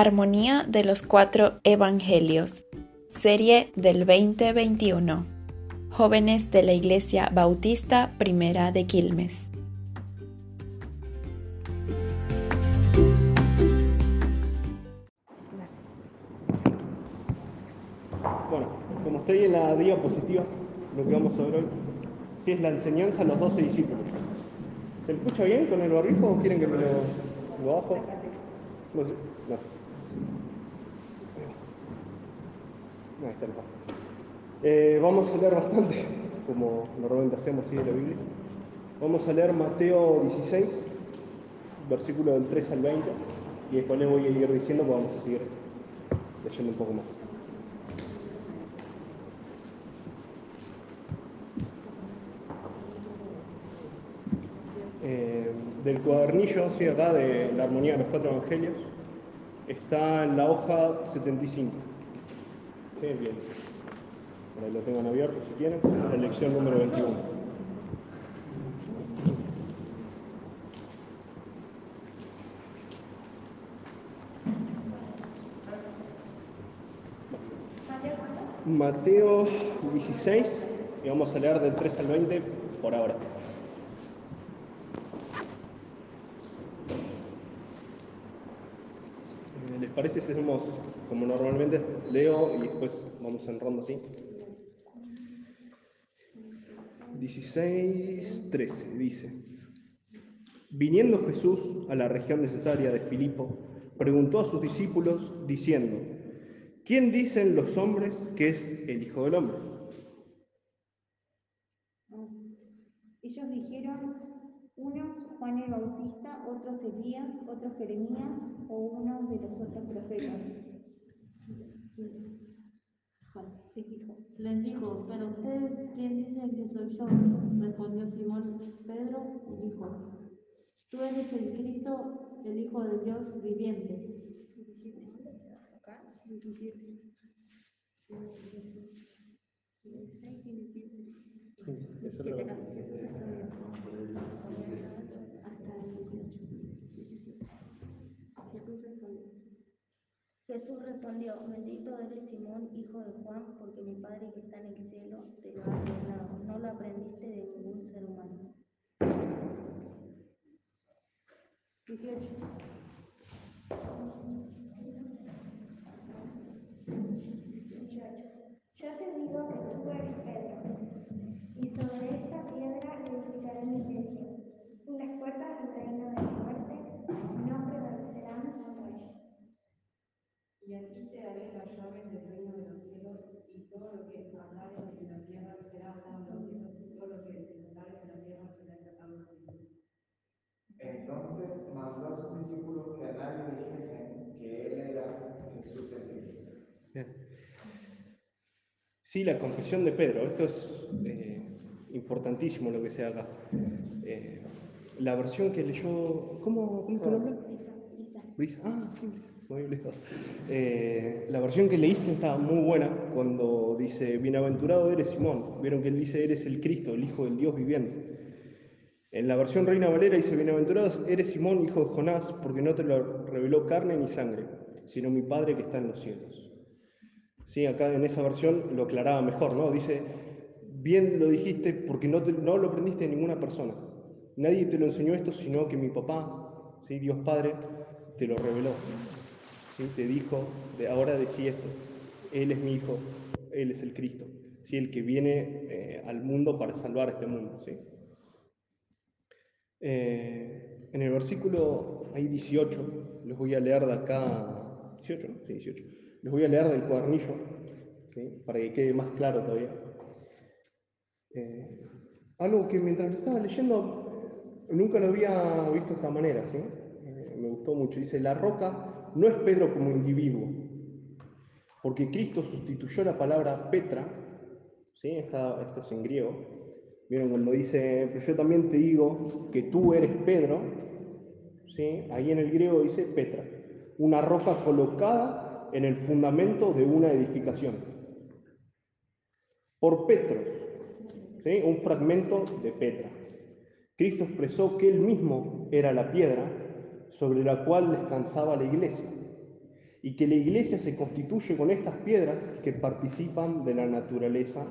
Armonía de los Cuatro Evangelios, serie del 2021. Jóvenes de la Iglesia Bautista Primera de Quilmes. Bueno, como estoy en la diapositiva, lo que vamos a ver hoy es la enseñanza a los doce discípulos. ¿Se escucha bien con el barbijo o quieren que me lo, lo bajo? No sé. No. Está bajo. Eh, vamos a leer bastante, como normalmente hacemos así de la Biblia. Vamos a leer Mateo 16, versículo del 3 al 20, y después les voy a ir diciendo que vamos a seguir leyendo un poco más. Eh, del cuadernillo, sí, acá, de la armonía de los cuatro evangelios, está en la hoja 75. Sí, bien. Ahí lo tengan abierto si quieren. La lección número 21. Mateo 16, y vamos a leer del 3 al 20 por ahora. Eh, ¿Les parece si hacemos como normalmente? Leo y después vamos en ronda así. 16, 13 dice. Viniendo Jesús a la región de Cesarea de Filipo, preguntó a sus discípulos diciendo, ¿quién dicen los hombres que es el Hijo del Hombre? Ellos dijeron, unos Juan el Bautista, otros Elías, otros Jeremías o uno de los otros profetas. Les dijo, pero ustedes, ¿quién dicen que soy yo? Respondió Simón Pedro y dijo, tú eres el Cristo, el Hijo de Dios viviente. 17. Acá, 17. 16, 17. Eso es lo que- Hasta el 18. 17. Jesús respondió. Jesús respondió, bendito eres Simón, hijo de Juan, porque mi Padre que está en el cielo te lo ha revelado. No lo aprendiste de ningún ser humano. 18. 18. Yo te digo que tú eres Pedro, y sobre esta piedra edificaré mi iglesia, y las puertas del reino de la muerte no prevalecerán contra ella. Y aquí te daré las llaves del reino de los cielos, y todo lo que atares en la tierra será atado en los cielos, y todo lo que desatares en la tierra será desatado en los cielos. Entonces mandó a sus discípulos que a nadie dijesen que él era Jesús el Cristo. Bien. Sí, la confesión de Pedro. Esto es eh, importantísimo lo que se haga. Eh, la versión que leyó. ¿Cómo, cómo es tu nombre? Isa, Isa. Brisa. Ah, sí, Brisa. Muy bien. Eh, la versión que leíste está muy buena cuando dice: Bienaventurado eres Simón. Vieron que él dice: Eres el Cristo, el Hijo del Dios viviente. En la versión Reina Valera dice: Bienaventurado eres Simón, hijo de Jonás, porque no te lo reveló carne ni sangre, sino mi Padre que está en los cielos. Sí, acá en esa versión lo aclaraba mejor, ¿no? Dice, bien lo dijiste porque no, no lo aprendiste de ninguna persona. Nadie te lo enseñó esto, sino que mi papá, ¿sí? Dios Padre, te lo reveló. ¿sí? Te dijo, de ahora decí esto, Él es mi Hijo, Él es el Cristo, ¿sí? el que viene eh, al mundo para salvar este mundo. ¿sí? Eh, en el versículo hay 18, les voy a leer de acá, 18, ¿no? Sí, 18. Les voy a leer del cuadernillo, ¿sí? para que quede más claro todavía. Eh, algo que mientras lo estaba leyendo nunca lo había visto de esta manera, ¿sí? Eh, me gustó mucho. Dice, la roca no es Pedro como individuo, porque Cristo sustituyó la palabra Petra, ¿sí? Esta- esto es en griego, Vieron cuando dice, pero yo también te digo que tú eres Pedro, ¿sí? ahí en el griego dice Petra, una roca colocada en el fundamento de una edificación. Por Petros, ¿sí? un fragmento de Petra. Cristo expresó que él mismo era la piedra sobre la cual descansaba la iglesia. y que la iglesia se constituye con estas piedras que participan de la naturaleza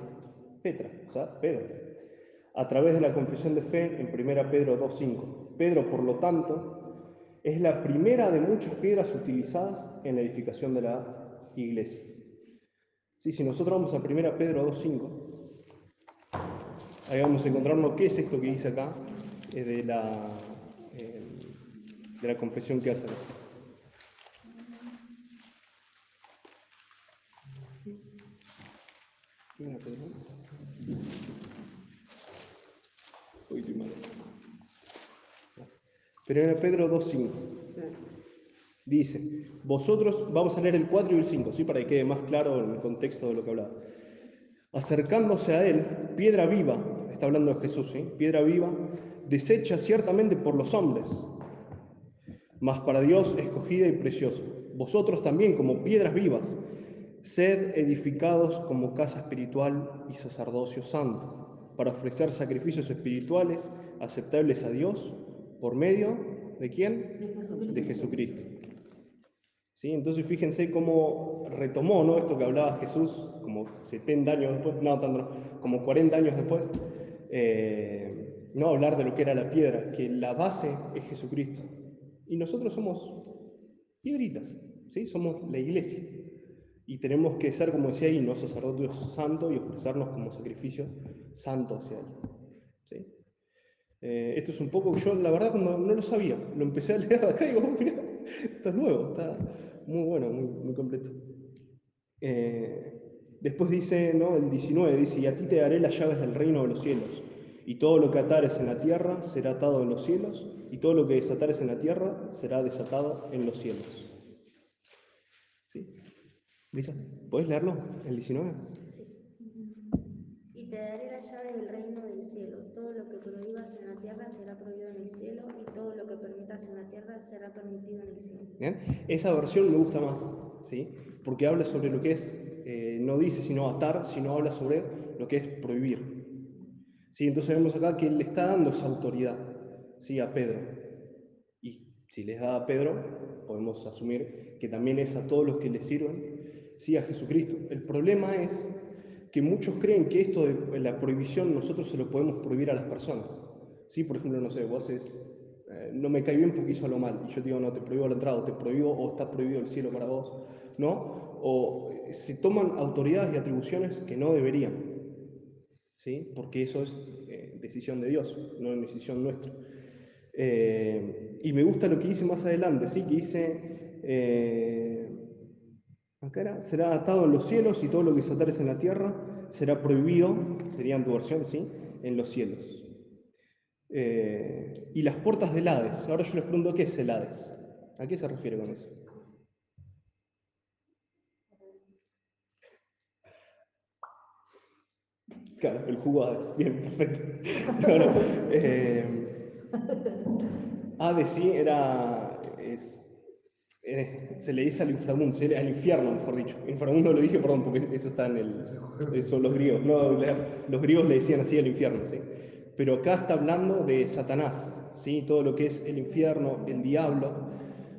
Petra, o sea, Pedro, a través de la confesión de fe en 1 Pedro 2.5. Pedro, por lo tanto, es la primera de muchas piedras utilizadas en la edificación de la iglesia. Sí, si nosotros vamos a 1 Pedro 2.5, ahí vamos a encontrarnos qué es esto que dice acá eh, de, la, eh, de la confesión que hace. Primera Pedro. Uy, estoy mal. Primera Pedro 2.5. Dice, vosotros, vamos a leer el 4 y el 5, ¿sí? para que quede más claro el contexto de lo que hablaba. Acercándose a él, piedra viva, está hablando de Jesús, ¿sí? piedra viva, desecha ciertamente por los hombres, mas para Dios escogida y preciosa. Vosotros también, como piedras vivas, sed edificados como casa espiritual y sacerdocio santo, para ofrecer sacrificios espirituales aceptables a Dios por medio de quién? De Jesucristo. ¿Sí? Entonces fíjense cómo retomó ¿no? esto que hablaba Jesús como 70 años después, no tanto, como 40 años después, eh, no hablar de lo que era la piedra, que la base es Jesucristo. Y nosotros somos piedritas, ¿sí? somos la iglesia. Y tenemos que ser, como decía ahí, ¿no? sacerdotes santos y ofrecernos como sacrificio santo hacia Él. ¿sí? Eh, esto es un poco, yo la verdad no, no, lo sabía, lo empecé a leer acá y digo, mira, está nuevo, está muy bueno, muy, muy completo. Eh, después dice, ¿no? el 19, dice, y a ti te daré las llaves del reino de los cielos, y todo lo que atares en la tierra será atado en los cielos, y todo lo que desatares en la tierra será desatado en los cielos. ¿Sí? Lisa, ¿puedes leerlo? El 19. Y te daré las llaves del reino del cielo. Todo lo que prohíbas en la tierra será prohibido en el cielo, y todo lo que permitas en la tierra será permitido en el cielo. ¿Bien? Esa versión me gusta más, ¿sí? Porque habla sobre lo que es, eh, no dice sino atar, sino habla sobre lo que es prohibir. ¿Sí? Entonces vemos acá que él le está dando esa autoridad, ¿sí? A Pedro. Y si les da a Pedro, podemos asumir que también es a todos los que le sirven, ¿sí? A Jesucristo. El problema es que muchos creen que esto de la prohibición nosotros se lo podemos prohibir a las personas. ¿Sí? Por ejemplo, no sé, vos haces, eh, no me cae bien porque hizo lo mal, y yo digo, no, te prohíbo la entrada, o te prohíbo, o está prohibido el cielo para vos, ¿no? O eh, se toman autoridades y atribuciones que no deberían, ¿sí? Porque eso es eh, decisión de Dios, no es decisión nuestra. Eh, y me gusta lo que dice más adelante, ¿sí? Que dice, será atado en los cielos y todo lo que desatares en la tierra será prohibido, sería en tu versión, ¿sí? En los cielos. Eh, y las puertas del Hades. Ahora yo les pregunto, ¿qué es el Hades? ¿A qué se refiere con eso? Claro, el jugo Hades. Bien, perfecto. Claro, eh, Hades sí era. Eh, se le dice al inframundo, al infierno, mejor dicho. Inframundo lo dije, perdón, porque eso está en el. Son los griegos. No, los griegos le decían así al infierno, ¿sí? pero acá está hablando de Satanás, ¿sí? todo lo que es el infierno, el diablo,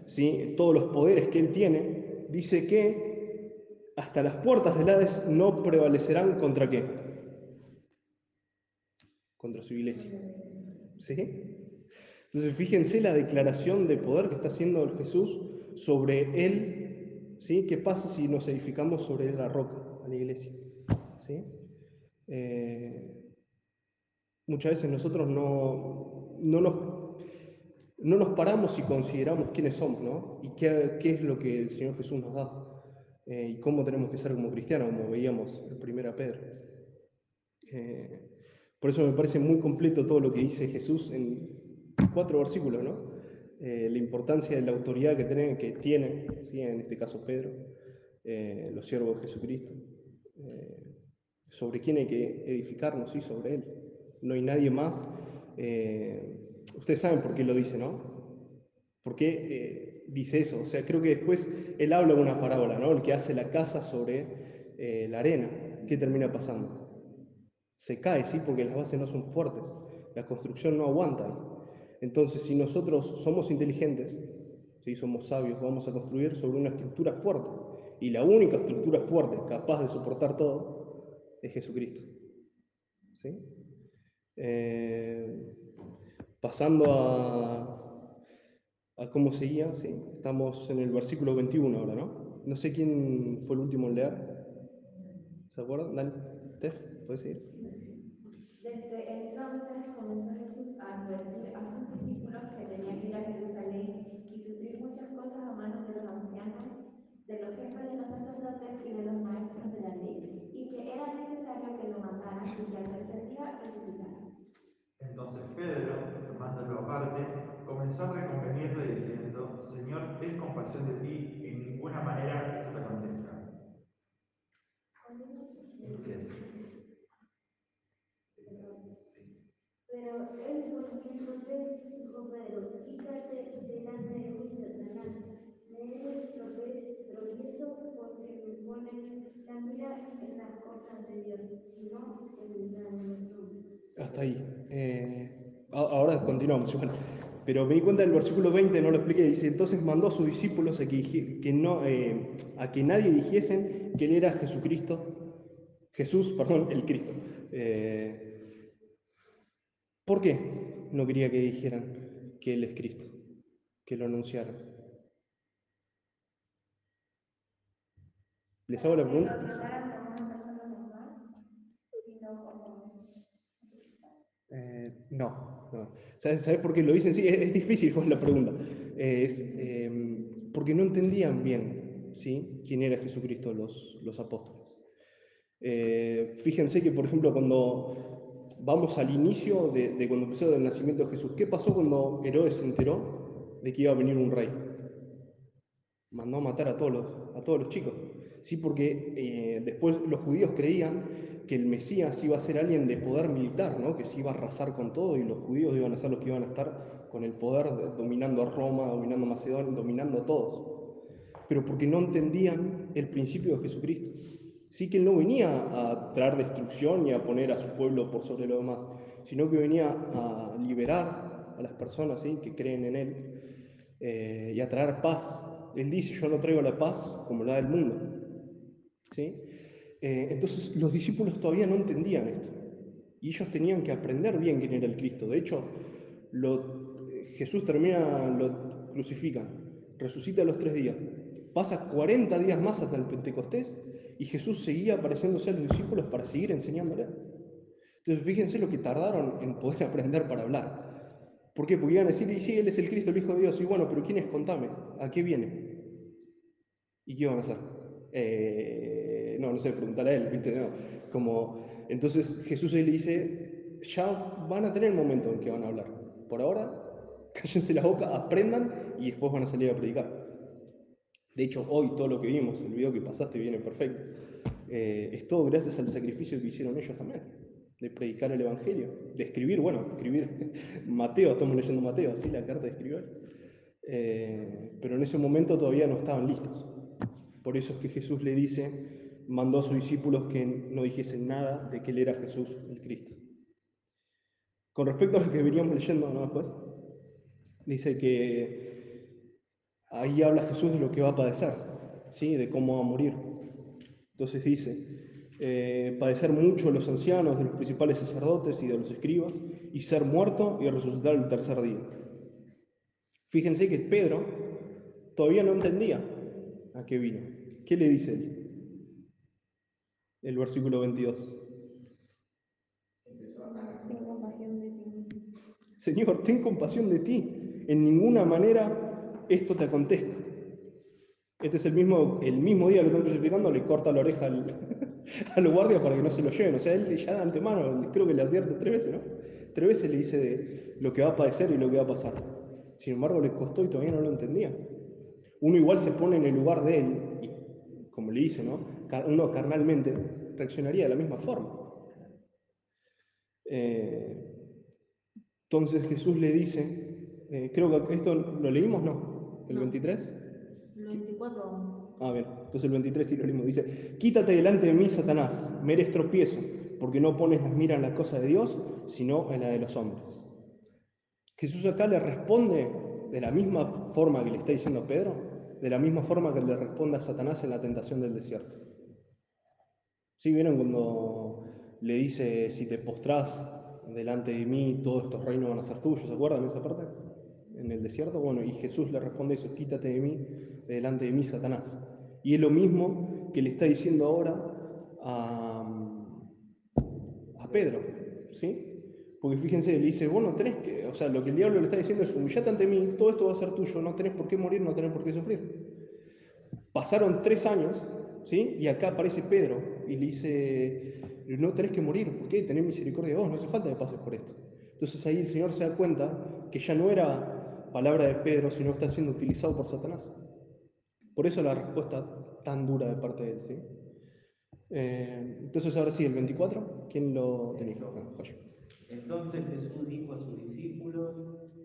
¿sí? todos los poderes que él tiene, dice que hasta las puertas del Hades no prevalecerán contra qué? Contra su iglesia. ¿Sí? Entonces fíjense la declaración de poder que está haciendo el Jesús sobre él. ¿sí? ¿Qué pasa si nos edificamos sobre la roca, a la iglesia? ¿Sí? Eh, Muchas veces nosotros no, no, nos, no nos paramos y consideramos quiénes somos, ¿no? Y qué, qué es lo que el Señor Jesús nos da. Eh, y cómo tenemos que ser como cristianos, como veíamos en primera Pedro. Eh, por eso me parece muy completo todo lo que dice Jesús en cuatro versículos, ¿no? Eh, la importancia de la autoridad que tiene, que tiene ¿sí? en este caso Pedro, los siervos de Jesucristo, sobre quién hay que edificarnos, y sobre Él no hay nadie más. Eh, ustedes saben por qué lo dice, ¿no? ¿Por qué eh, dice eso? O sea, creo que después él habla una parábola, ¿no? El que hace la casa sobre eh, la arena. ¿Qué termina pasando? Se cae, ¿sí? Porque las bases no son fuertes. La construcción no aguanta. Entonces, si nosotros somos inteligentes, ¿sí? somos sabios, vamos a construir sobre una estructura fuerte. Y la única estructura fuerte capaz de soportar todo es Jesucristo. ¿sí? Eh, pasando a, cómo seguía, ¿sí? estamos en el versículo 21 ahora, ¿no? No sé quién fue el último en leer. ¿Se acuerdan? Dani, Tef, ¿puedes seguir? Desde entonces comenzó Jesús a advertir a sus discípulos que tenían que ir a Jerusalén y sufrir muchas cosas a manos de los ancianos, de los jefes de los sacerdotes y de los maestros de la ley, y que era necesario que lo mataran y que al tercer día resucitara. Entonces Pedro, tomándolo aparte, comenzó a reconvenirle diciendo, Señor, ten compasión de ti, en ninguna manera esto te. Inglés. Pero él respondiéndole dijo Pedro, quítate delante de mí, Satanás. Me eres tropiezo porque me pones la mira en las cosas de Dios, sino en los hombres. Hasta ahí. Eh, ahora continuamos igual. Pero me di cuenta del versículo 20, no lo expliqué, dice, entonces mandó a sus discípulos a que, que no, eh, a que nadie dijesen que él era Jesucristo, Jesús, perdón, el Cristo. Eh, ¿Por qué no quería que dijeran que él es Cristo? Que lo anunciaran. ¿Les hago la pregunta? Eh, no, no. ¿Sabes, sabes por qué lo dicen? Sí, es, difícil la pregunta. Es eh, porque no entendían bien ¿sí? quién era Jesucristo los, los apóstoles. Eh, fíjense que, por ejemplo, cuando vamos al inicio de, de cuando empezó el nacimiento de Jesús, ¿qué pasó cuando Herodes se enteró de que iba a venir un rey? Mandó matar a todos los, a todos los chicos. Sí, porque eh, después los judíos creían que el Mesías iba a ser alguien de poder militar, ¿no? que se iba a arrasar con todo y los judíos iban a ser los que iban a estar con el poder de- dominando a Roma, dominando a Macedonia, dominando a todos. Pero porque no entendían el principio de Jesucristo. Sí que él no venía a traer destrucción y a poner a su pueblo por sobre lo demás, sino que venía a liberar a las personas ¿sí? que creen en él eh, y a traer paz. Él dice, yo no traigo la paz como la del mundo. ¿sí? Eh, entonces los discípulos todavía no entendían esto. Y ellos tenían que aprender bien quién era el Cristo. De hecho, eh, Jesús termina, lo crucifican, resucita a los tres días. Pasa 40 días más hasta el Pentecostés y Jesús seguía apareciéndose a los discípulos para seguir enseñándole. Entonces fíjense lo que tardaron en poder aprender para hablar. ¿Por qué? Porque iban a decir, y sí, Él es el Cristo, el Hijo de Dios. Y bueno, pero ¿quién es? Contame, ¿a qué viene? ¿Y qué van a hacer? Eh, no, no sé, preguntarle a él, ¿viste? No, como, entonces Jesús le dice, ya van a tener el momento en que van a hablar. Por ahora, cállense la boca, aprendan y después van a salir a predicar. De hecho, hoy todo lo que vimos, el video que pasaste viene perfecto, eh, es todo gracias al sacrificio que hicieron ellos también, de predicar el Evangelio, de escribir, bueno, escribir Mateo, estamos leyendo Mateo, así la carta de escribir. Eh, pero en ese momento todavía no estaban listos. Por eso es que Jesús le dice, mandó a sus discípulos que no dijesen nada de que él era Jesús, el Cristo. Con respecto a lo que veníamos leyendo ¿no? después, dice que ahí habla Jesús de lo que va a padecer, ¿sí? de cómo va a morir. Entonces dice, eh, padecer mucho los ancianos, de los principales sacerdotes y de los escribas, y ser muerto y resucitar el tercer día. Fíjense que Pedro todavía no entendía a qué vino. ¿Qué le dice él? El versículo 22. Ten compasión de ti. Señor, ten compasión de ti. En ninguna manera esto te acontezca. Este es el mismo, el mismo día que lo están crucificando, le corta la oreja al, al guardia para que no se lo lleven. O sea, él ya de antemano, creo que le advierte tres veces, ¿no? Tres veces le dice de lo que va a padecer y lo que va a pasar. Sin embargo, le costó y todavía no lo entendía. Uno igual se pone en el lugar de él, y como le dice, ¿no? Uno carnalmente reaccionaría de la misma forma. Eh, entonces Jesús le dice, eh, creo que esto lo leímos, ¿no? ¿El No. 23? El 24 aún. Ah, bien. Entonces el 23 sí lo leímos. Dice, quítate delante de mí, Satanás, me eres tropiezo, porque no pones las miras en las cosas de Dios, sino en la de los hombres. Jesús acá le responde de la misma forma que le está diciendo Pedro, de la misma forma que le responde a Satanás en la tentación del desierto. ¿Sí vieron cuando le dice, si te postrás delante de mí, todos estos reinos van a ser tuyos? ¿Se acuerdan esa parte? En el desierto. Bueno, y Jesús le responde eso, quítate de mí, de delante de mí, Satanás. Y es lo mismo que le está diciendo ahora a, a Pedro, ¿sí? Porque fíjense, le dice, vos no tenés que, o sea, lo que el diablo le está diciendo es, humillate ante mí, todo esto va a ser tuyo, no tenés por qué morir, no tenés por qué sufrir. Pasaron tres años, ¿sí? Y acá aparece Pedro y le dice, no tenés que morir, ¿por qué? Tenés misericordia de vos, no hace falta que pases por esto. Entonces ahí el Señor se da cuenta que ya no era palabra de Pedro, sino está siendo utilizado por Satanás. Por eso la respuesta tan dura de parte de él, ¿sí? Eh, entonces ahora sí, el 24, ¿quién lo tenía? Ah. Entonces Jesús dijo a sus discípulos,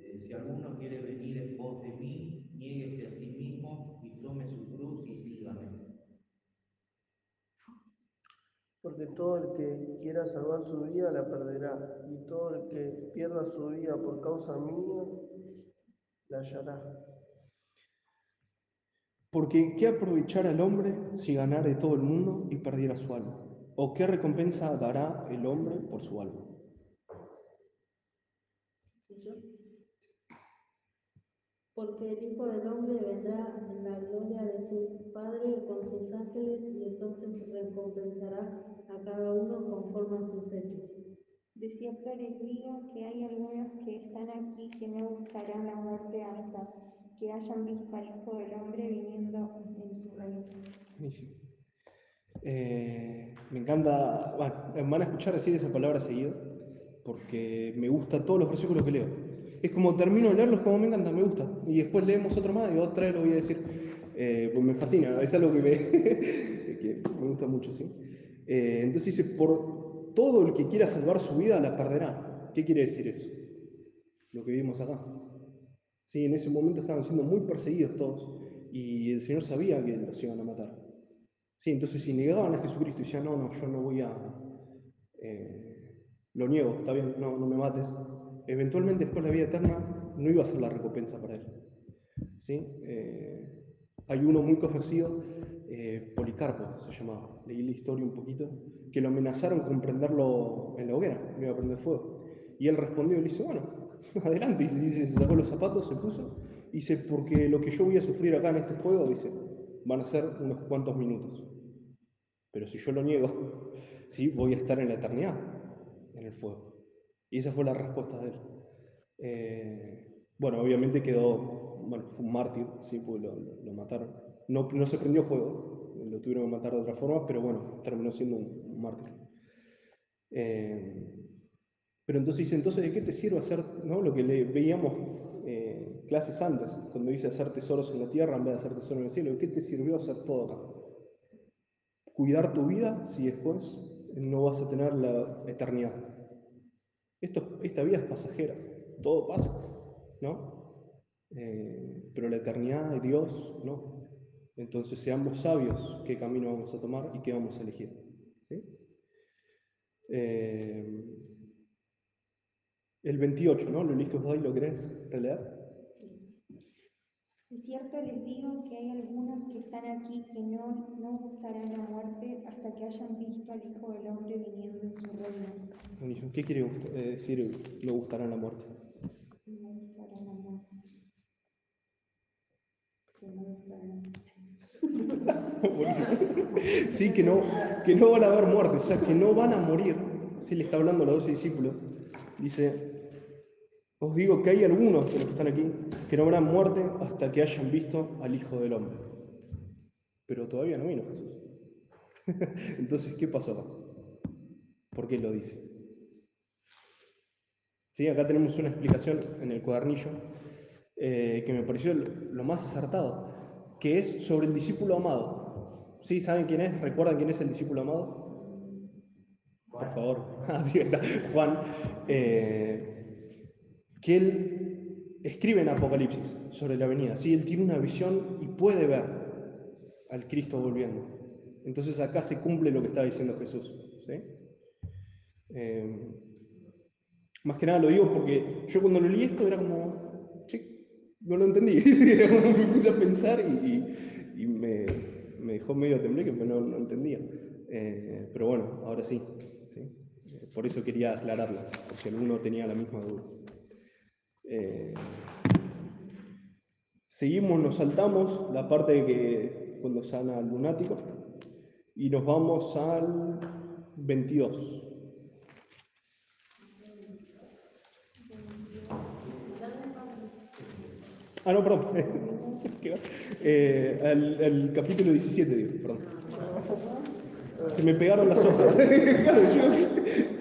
eh, si alguno quiere venir en pos de mí, niéguese a sí mismo y tome su cruz y sígame. Porque todo el que quiera salvar su vida la perderá, y todo el que pierda su vida por causa mía la hallará. Porque ¿qué aprovechar al hombre si ganare todo el mundo y perdiera su alma? ¿O qué recompensa dará el hombre por su alma? Porque el Hijo del Hombre vendrá en la gloria de su Padre con sus ángeles y entonces recompensará a cada uno conforme a sus hechos. De cierto les digo que hay algunos que están aquí que no buscarán la muerte hasta que hayan visto al Hijo del Hombre viniendo en su reino. Buenísimo. Eh, me encanta, bueno, van a escuchar decir esa palabra seguido, porque me gusta todos los versículos que leo. Es como termino de leerlos como me encanta, me gusta. Y después leemos otro más y otra vez lo voy a decir. Eh, pues me fascina, es algo que me, que me gusta mucho, ¿sí? Eh, entonces dice, por todo el que quiera salvar su vida la perderá. ¿Qué quiere decir eso? Lo que vimos acá. Sí, en ese momento estaban siendo muy perseguidos todos y el Señor sabía que los iban a matar. Sí, entonces si negaban a Jesucristo y decían, no, no, yo no voy a... eh, lo niego, está bien, no, no me mates. Eventualmente después de la vida eterna no iba a ser la recompensa para él. ¿Sí? Eh, hay uno muy conocido, eh, Policarpo se llamaba, leí la historia un poquito, que lo amenazaron con prenderlo en la hoguera, le iba a prender fuego. Y él respondió y le dice, bueno, adelante, y se, dice, se sacó los zapatos, se puso, y dice, porque lo que yo voy a sufrir acá en este fuego, dice, van a ser unos cuantos minutos. Pero si yo lo niego, sí, voy a estar en la eternidad, en el fuego. Y esa fue la respuesta de él. Eh, bueno, obviamente quedó, bueno, fue un mártir, sí, porque lo, mataron. No, no se prendió fuego, lo tuvieron que matar de otra forma, pero bueno, terminó siendo un, un mártir. Eh, pero entonces dice, entonces, ¿de qué te sirve hacer ¿no? lo que le veíamos eh, clases antes, cuando dice hacer tesoros en la tierra en vez de hacer tesoros en el cielo? ¿De qué te sirvió hacer todo acá? Cuidar tu vida si después no vas a tener la eternidad. Esto, esta vida es pasajera, todo pasa, ¿no? Eh, pero la eternidad de Dios, no. Entonces seamos sabios qué camino vamos a tomar y qué vamos a elegir. ¿sí? Eh, el 28, ¿no? ¿Lo listo hoy? ¿Lo querés releer? Sí. De cierto les digo que hay algunos que están aquí que no, no gustarán la muerte hasta que hayan visto al Hijo del Hombre viniendo en su reino. ¿Qué quiere eh, decir no gustarán la muerte? No gustarán la muerte. Que no gustarán la muerte. Buenísimo. Sí, que no, que no van a haber muerte, o sea, que no van a morir. Sí, le está hablando a los doce discípulos. Dice, os digo que hay algunos de los que están aquí que no verán muerte hasta que hayan visto al Hijo del Hombre. Pero todavía no vino Jesús. Entonces, ¿qué pasó? ¿Por qué lo dice? Sí, acá tenemos una explicación en el cuadernillo eh, que me pareció lo más acertado, que es sobre el discípulo amado. ¿Sí? ¿Saben quién es? ¿Recuerdan quién es el discípulo amado? Por favor. Así está. Juan. eh, que él escribe en Apocalipsis sobre la venida. Sí, él tiene una visión y puede ver al Cristo volviendo. Entonces acá se cumple lo que está diciendo Jesús. ¿sí? Eh, más que nada lo digo porque yo cuando lo leí esto era como, sí, no lo entendí. me puse a pensar y, y- y me, me dejó medio tembleque, pero no, no entendía. Eh, pero bueno, ahora sí. ¿sí? Eh, Por eso quería aclararlo, porque alguno tenía la misma duda. Eh, seguimos, nos saltamos la parte de que cuando sana al lunático y nos vamos al 22. Ah, no, perdón. Eh, al, al capítulo 17, digo, perdón. Se me pegaron las hojas. claro, yo.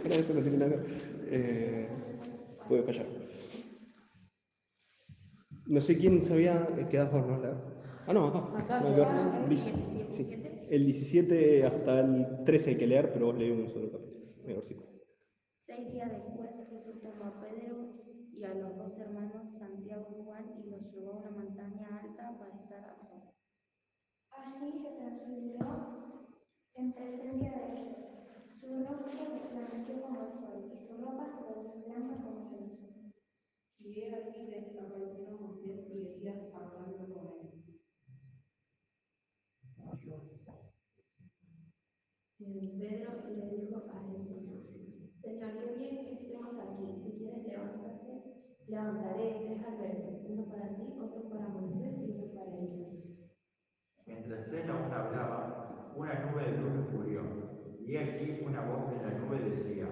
Para esto no tiene nada. Eh, puede fallar. No sé quién sabía que das vos, ¿no? Ah, no, acá. No, acá. acá, Liz. ¿el Sí. 17? El 17 hasta el 13 hay que leer, pero vos leí un solo capítulo. Seis días después Jesús tomó a Pedro y a los dos hermanos Santiago y Juan y los llevó a una montaña alta para estar a solas. Allí se transfiguró en presencia de ellos. Su rostro resplandeció como el sol y su ropa se volvió blanca como la luz. Y he aquí les aparecieron Moisés y Elías hablando con él. Pedro le dijo a Jesús, Señor, qué bien que estemos aquí. Si quieres levantarte, levantaré tres albergues, uno para ti, otro para Moisés y otro para Elías. Mientras él aún hablaba, una nube de luz cubrió. Y aquí una voz de la nube decía,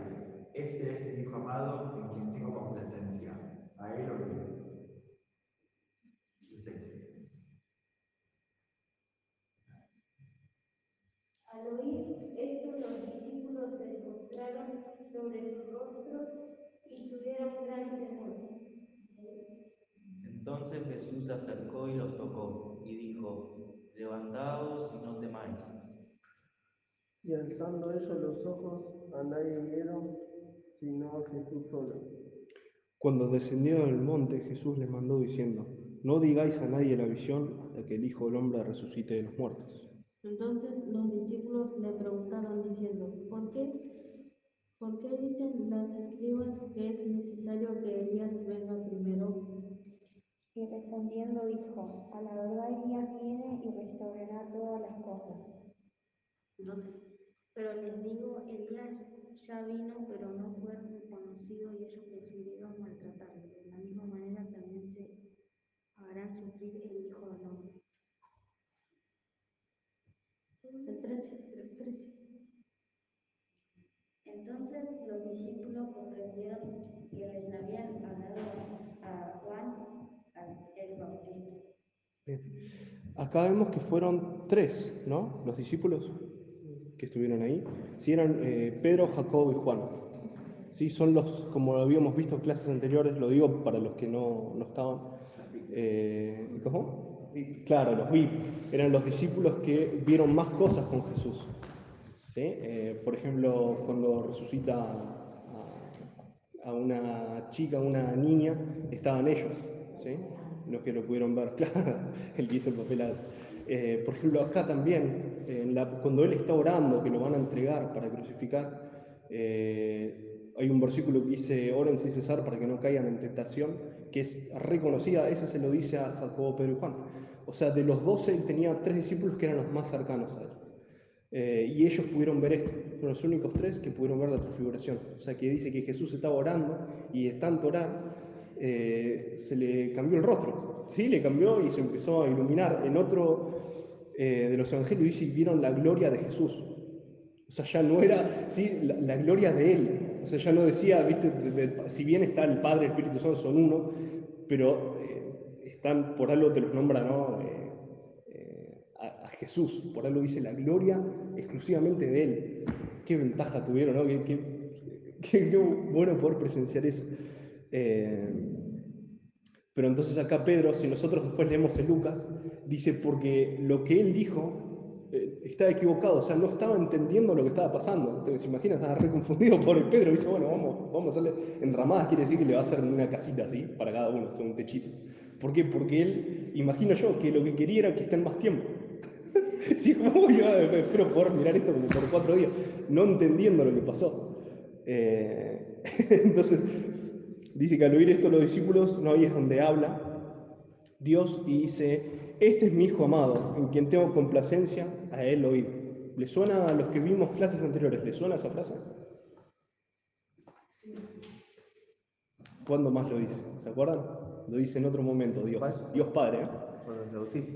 Este es mi hijo amado en quien tengo complacencia. A él oído. Al oír esto, los discípulos se postraron sobre su rostro y tuvieron gran temor. Entonces Jesús se acercó y los tocó y dijo, levantaos y no temáis. Y alzando ellos los ojos, a nadie vieron, sino a Jesús solo. Cuando descendieron del monte, Jesús les mandó diciendo, no digáis a nadie la visión hasta que el Hijo del Hombre resucite de los muertos. Entonces los discípulos le preguntaron diciendo, ¿por qué? ¿Por qué dicen las escribas que es necesario que Elías venga primero? Y respondiendo dijo, a la verdad Elías viene y restaurará todas las cosas. 12. Pero les digo, Elías ya vino, pero no fue reconocido y ellos prefirieron maltratarlo. De la misma manera también se harán sufrir el Hijo del Hombre. El 13. 13. Entonces los discípulos comprendieron que les habían hablado a Juan el Bautista. Acá vemos que fueron tres, ¿no? Los discípulos que estuvieron ahí. Sí, eran eh, Pedro, Jacobo y Juan. Sí, son los, como lo habíamos visto en clases anteriores, lo digo para los que no, no estaban. Eh, ¿Cómo? Claro, los vi. Eran los discípulos que vieron más cosas con Jesús. ¿Sí? Eh, por ejemplo, cuando resucita a, a una chica, a una niña, estaban ellos, ¿sí? los que lo pudieron ver, claro, el que hizo el papel. Eh, por ejemplo, acá también, cuando él está orando, que lo van a entregar para crucificar, eh, hay un versículo que dice, oren sin cesar para que no caigan en tentación, que es reconocida, esa se lo dice a Jacobo, Pedro y Juan. O sea, de los doce él tenía tres discípulos que eran los más cercanos a él. Eh, y ellos pudieron ver esto, fueron los únicos tres que pudieron ver la transfiguración. O sea, que dice que Jesús estaba orando y de tanto orar se le cambió el rostro. Sí, le cambió y se empezó a iluminar. En otro eh, de los evangelios dice, y vieron la gloria de Jesús. O sea, ya no era, sí, la, la gloria de Él. O sea, ya no decía, viste, si bien está el Padre el Espíritu Santo son uno, pero eh, están, por algo te los nombra, ¿no? Eh, a, Jesús, por algo dice la gloria exclusivamente de Él. Qué ventaja tuvieron, ¿no? Qué- qué- qué bueno poder presenciar eso. Pero entonces acá Pedro, si nosotros después leemos en Lucas, dice porque lo que él dijo eh, estaba equivocado, o sea, no estaba entendiendo lo que estaba pasando. Entonces, ¿se imagina? Estaba re confundido por el Pedro. Dice, bueno, vamos, vamos a hacerle enramadas, quiere decir que le va a hacer una casita así para cada uno, o sea, un techito. ¿Por qué? Porque él, imagino yo, que lo que quería era que estén más tiempo. Sí, como yo espero poder mirar esto como por cuatro días, no entendiendo lo que pasó. Eh, entonces, dice que al oír esto los discípulos, no es donde habla, Dios y dice, este es mi hijo amado, en quien tengo complacencia, a él oír. ¿Le suena a los que vimos clases anteriores? ¿Le suena esa frase? ¿Cuándo más lo dice? ¿Se acuerdan? Lo dice en otro momento Dios. Dios Padre. ¿eh? Cuando se bautiza.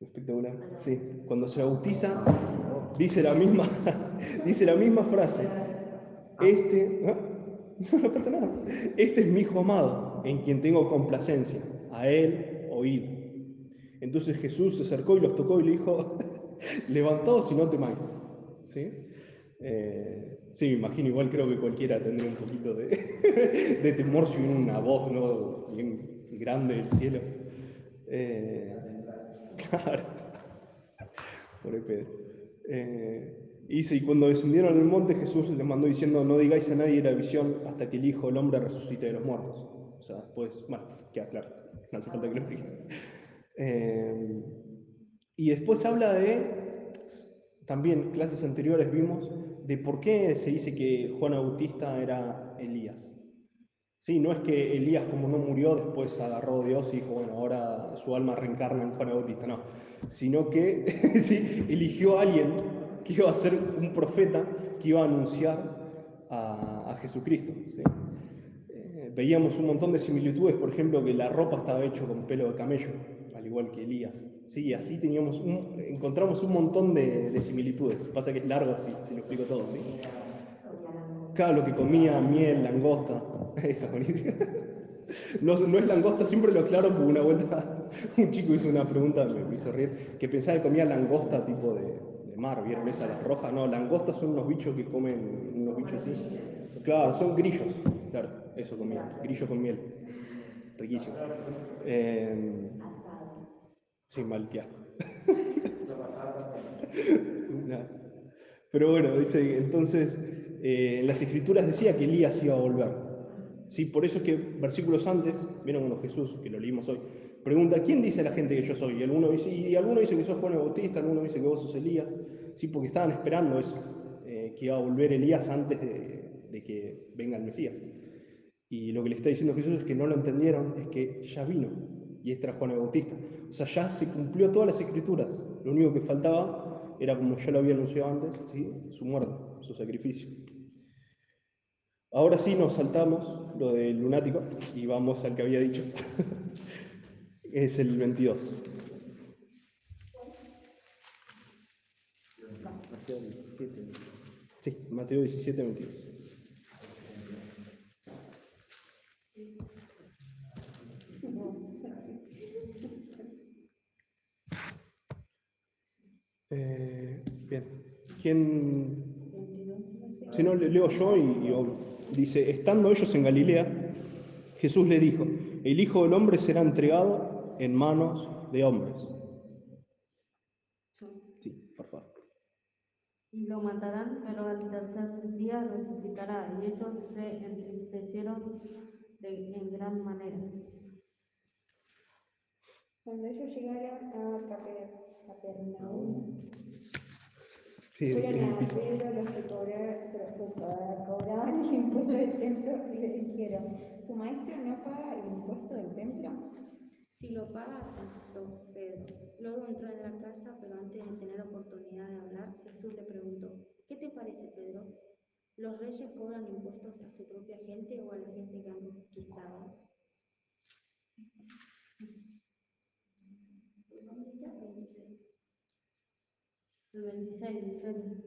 Espectacular. Sí. Cuando se bautiza, dice la misma, dice la misma frase. Este, ¿ah? no, no pasa nada. Este es mi hijo amado, en quien tengo complacencia. A él oíd. Entonces Jesús se acercó y los tocó y le dijo, levantaos y no temáis. ¿Sí? Eh, sí, me imagino, igual creo que cualquiera tendría un poquito de, temor si una voz ¿no? bien grande del cielo. Eh, claro. Pobre Pedro. Eh, y cuando descendieron del monte, Jesús les mandó diciendo, no digáis a nadie la visión hasta que el Hijo del Hombre resucite de los muertos. O sea, después, bueno, queda claro, no hace falta que lo explique. Eh, y después habla de, también clases anteriores vimos, de por qué se dice que Juan Bautista era Elías. Sí, no es que Elías como no murió, después agarró Dios y dijo, bueno, ahora su alma reencarna en Juan Bautista, no, sino que sí, eligió a alguien que iba a ser un profeta, que iba a anunciar a, a Jesucristo. ¿sí? Eh, veíamos un montón de similitudes, por ejemplo, que la ropa estaba hecho con pelo de camello, al igual que Elías. Sí, así teníamos encontramos un montón de, de, similitudes. Pasa que es largo si, si lo explico todo, ¿sí? Claro, lo que comía, miel, langosta, eso, buenísimo. No, no, es langosta, siempre lo aclaro porque una vuelta un chico hizo una pregunta, me hizo reír, que pensaba que comía langosta tipo de, de mar, ¿vieron esa las rojas? No, langostas son unos bichos que comen, unos bichos así. Claro, son grillos, claro, eso comía, grillo con miel. Riquísimo. Eh, sí, mal, qué asco. Pero bueno, dice, entonces, eh, en las escrituras decía que Elías iba a volver. ¿Sí? Por eso es que versículos antes, vieron cuando Jesús, que lo leímos hoy, pregunta, ¿quién dice la gente que yo soy? Y alguno dice, y alguno dice que sos Juan el Bautista, alguno dice que vos sos Elías, ¿sí? porque estaban esperando eso, eh, que iba a volver Elías antes de, que venga el Mesías. Y lo que le está diciendo Jesús es que no lo entendieron, es que ya vino, y este era Juan el Bautista. O sea, ya se cumplió todas las escrituras, lo único que faltaba era, como ya lo había anunciado antes, su muerte, su sacrificio. Ahora sí nos saltamos lo del lunático y vamos al que había dicho. es el 22. Mateo 17. Sí, Mateo 17, 22. Eh, bien. ¿Quién? Si no, leo yo y, y dice, estando ellos en Galilea, Jesús le dijo, el Hijo del Hombre será entregado en manos de hombres. Sí, por favor. Y lo matarán, pero al tercer día resucitará. Y ellos se entristecieron de, en gran manera. Cuando ellos llegaron a Caper, Capernaum, Sí, fueron a. Pedro los que cobraban, cobraban el impuesto del templo y le dijeron, ¿su maestro no paga el impuesto del templo? Si lo paga, Pedro. Luego entró en la casa, pero antes de tener oportunidad de hablar, Jesús le preguntó, ¿qué te parece, Pedro? ¿Los reyes cobran impuestos a su propia gente o a la gente que han conquistado? El 26, Michelle.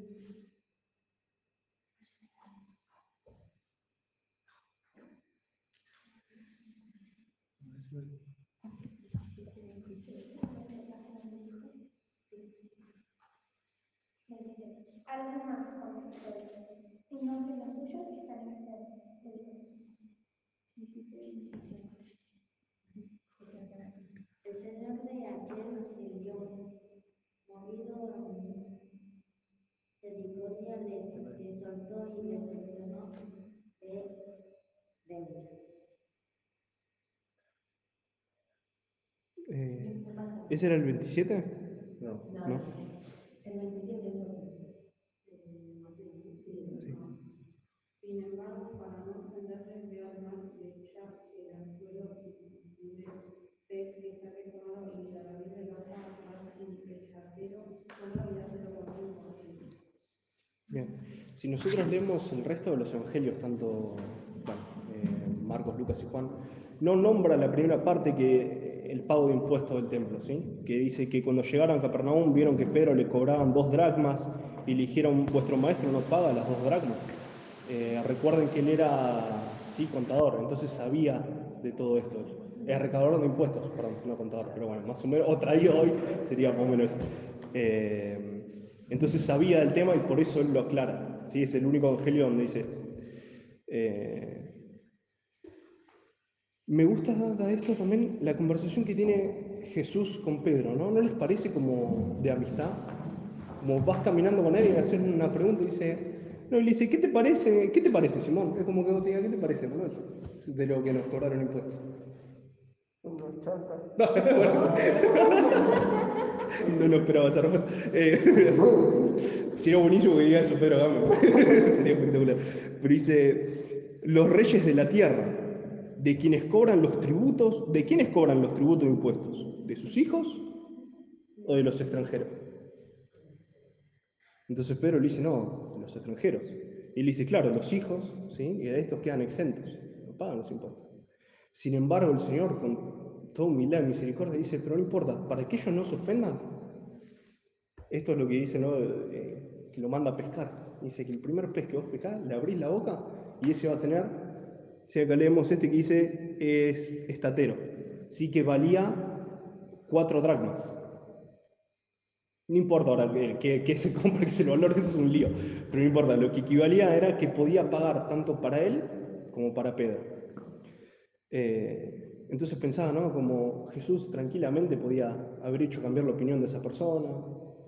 Algo más, contestó él. No sé, los suyos están extensos, le dijo Jesús. El señor de aquel sirvió, movido misericordia, le, le soltó y le perdonó de deuda. Eh, ¿Ese era el 27? No. ¿No? El 27 es otro. Sí. Sin embargo, para no ofenderle, envió al mar y le echa el anzuelo y dice, pez que saca Si nosotros leemos el resto de los evangelios, tanto eh, Marcos, Lucas y Juan, no nombra la primera parte que el pago de impuestos del templo, ¿sí? que dice que cuando llegaron a Capernaum vieron que Pedro le cobraban dos dracmas y le dijeron, vuestro maestro no paga las dos dracmas. Eh, recuerden que él era, sí, contador, entonces sabía de todo esto. Es recaudador de impuestos, perdón, no contador, pero bueno, más o menos, o traído hoy sería más o menos eso. Eh, entonces sabía del tema y por eso él lo aclara. ¿Sí? Es el único evangelio donde dice esto. Eh, me gusta de esto también la conversación que tiene Jesús con Pedro, ¿no? ¿No les parece como de amistad? Como vas caminando con él y le haces una pregunta y dice, no, y dice, ¿qué te parece, qué te parece, Simón? Es como que vos te digas, ¿qué te parece, Manuel? De lo que nos cobraron impuestos. No, no esperaba esa respuesta. Eh, sería buenísimo que diga eso, Pedro Game. sería espectacular. Pero dice, los reyes de la tierra, de quienes cobran los tributos, ¿de quiénes cobran los tributos e impuestos? ¿De sus hijos o de los extranjeros? Entonces Pedro le dice, no, de los extranjeros. Y él dice, claro, los hijos, ¿sí? Y de estos quedan exentos, no pagan los impuestos. Sin embargo, el Señor, con toda humildad y misericordia, dice, pero no importa, para que ellos no se ofendan, esto es lo que dice, ¿no? Eh, que lo manda a pescar. Dice que el primer pez que vos pescás, le abrís la boca y ese va a tener, si acá leemos este que dice, es estatero, sí que valía cuatro dracmas. No importa ahora que, se compre, que se lo valore, eso es un lío. Pero no importa, lo que equivalía era que podía pagar tanto para él como para Pedro. Eh, entonces pensaba, ¿no? Como Jesús tranquilamente podía haber hecho cambiar la opinión de esa persona,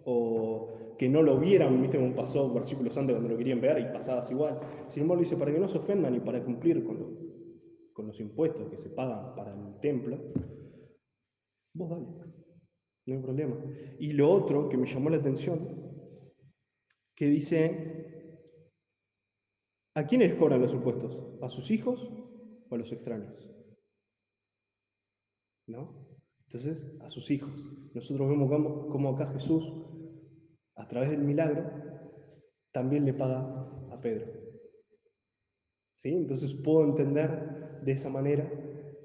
o que no lo vieran, viste como pasó versículos antes cuando lo querían pegar y pasabas igual. Sin embargo, dice, para que no se ofendan y para cumplir con, con los impuestos que se pagan para el templo, vos dale, no hay problema. Y lo otro que me llamó la atención, que dice, ¿a quiénes cobran los impuestos? ¿A sus hijos o a los extraños? ¿No? Entonces, a sus hijos. Nosotros vemos cómo, acá Jesús, a través del milagro, también le paga a Pedro. ¿Sí? Entonces puedo entender de esa manera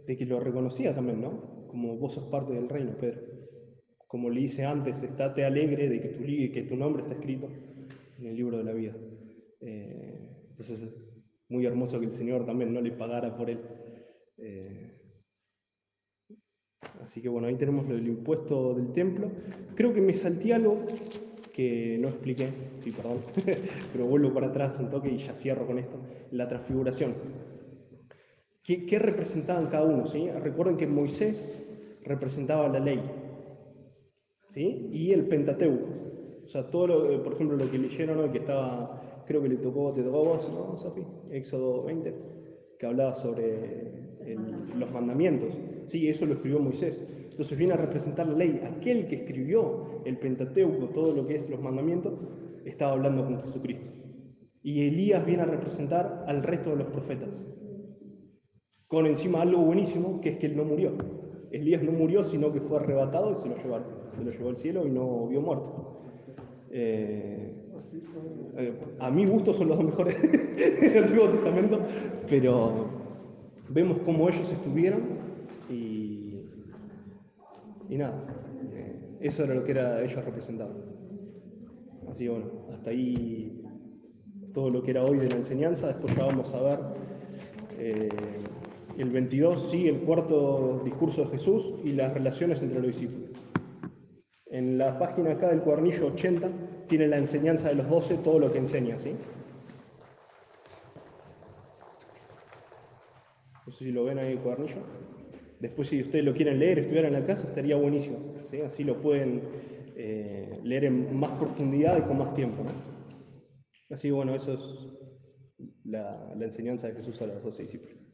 de que lo reconocía también, ¿no? Como vos sos parte del reino, Pedro. Como le hice antes, estate alegre de que tu, que tu nombre está escrito en el libro de la vida. Eh, entonces, muy hermoso que el Señor también no le pagara por él. Eh, Así que bueno, ahí tenemos el impuesto del templo. Creo que me salté algo que no expliqué, sí, perdón, pero vuelvo para atrás un toque y ya cierro con esto. La transfiguración. ¿Qué, qué representaban cada uno? ¿sí? Recuerden que Moisés representaba la ley ¿sí? y el Pentateuco. O sea, todo lo, por ejemplo, lo que leyeron hoy, que estaba, creo que le tocó, te tocó vos, ¿no, Sofi? Éxodo 20, que hablaba sobre los mandamientos. Sí, eso lo escribió Moisés. Entonces viene a representar la ley. Aquel que escribió el Pentateuco, todo lo que es los mandamientos, estaba hablando con Jesucristo. Y Elías viene a representar al resto de los profetas. Con encima algo buenísimo, que es que él no murió. Elías no murió, sino que fue arrebatado y se lo llevaron. Se lo llevó al cielo y no vio muerto. Eh, eh, a mi gusto son los dos mejores del Antiguo Testamento, pero vemos cómo ellos estuvieron y nada, eh, eso era lo que era, ellos representaban. Así que bueno, hasta ahí todo lo que era hoy de la enseñanza, después ya vamos a ver eh, el 22, sí, el cuarto discurso de Jesús y las relaciones entre los discípulos. En la página acá del cuadernillo 80 tiene la enseñanza de los 12, todo lo que enseña, ¿sí? No sé si lo ven ahí el cuadernillo. Después, si ustedes lo quieren leer, estudiar en la casa, estaría buenísimo. ¿sí? Así lo pueden eh, leer en más profundidad y con más tiempo. Así bueno, eso es la, la enseñanza de Jesús a los doce discípulos.